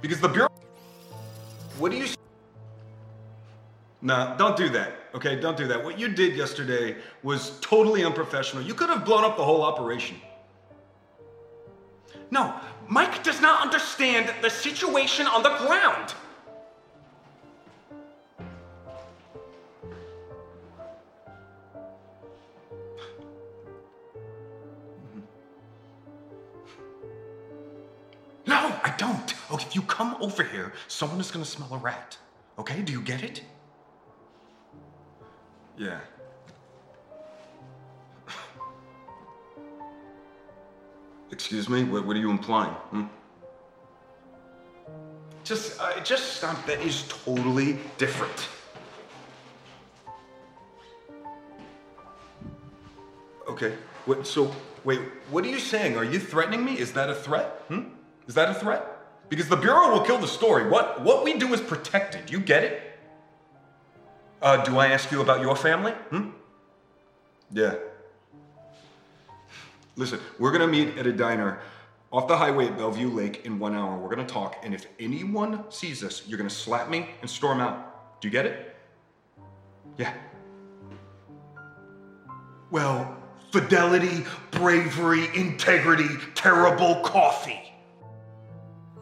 Because the Bureau. What do you. Nah, don't do that, okay? Don't do that. What you did yesterday was totally unprofessional. You could have blown up the whole operation. No, Mike does not understand the situation on the ground. I don't. Oh, if you come over here, someone is gonna smell a rat. Okay, do you get it? Yeah. Excuse me? What, what are you implying? Hmm? Just, uh, just stop. That is totally different. Okay. What, so, wait, what are you saying? Are you threatening me? Is that a threat? Hmm? Is that a threat? Because the Bureau will kill the story. What, what we do is protected. You get it? Uh, do I ask you about your family? Hmm? Yeah. Listen, we're gonna meet at a diner off the highway at Bellevue Lake in one hour. We're gonna talk, and if anyone sees us, you're gonna slap me and storm out. Do you get it? Yeah. Well, fidelity, bravery, integrity, terrible coffee.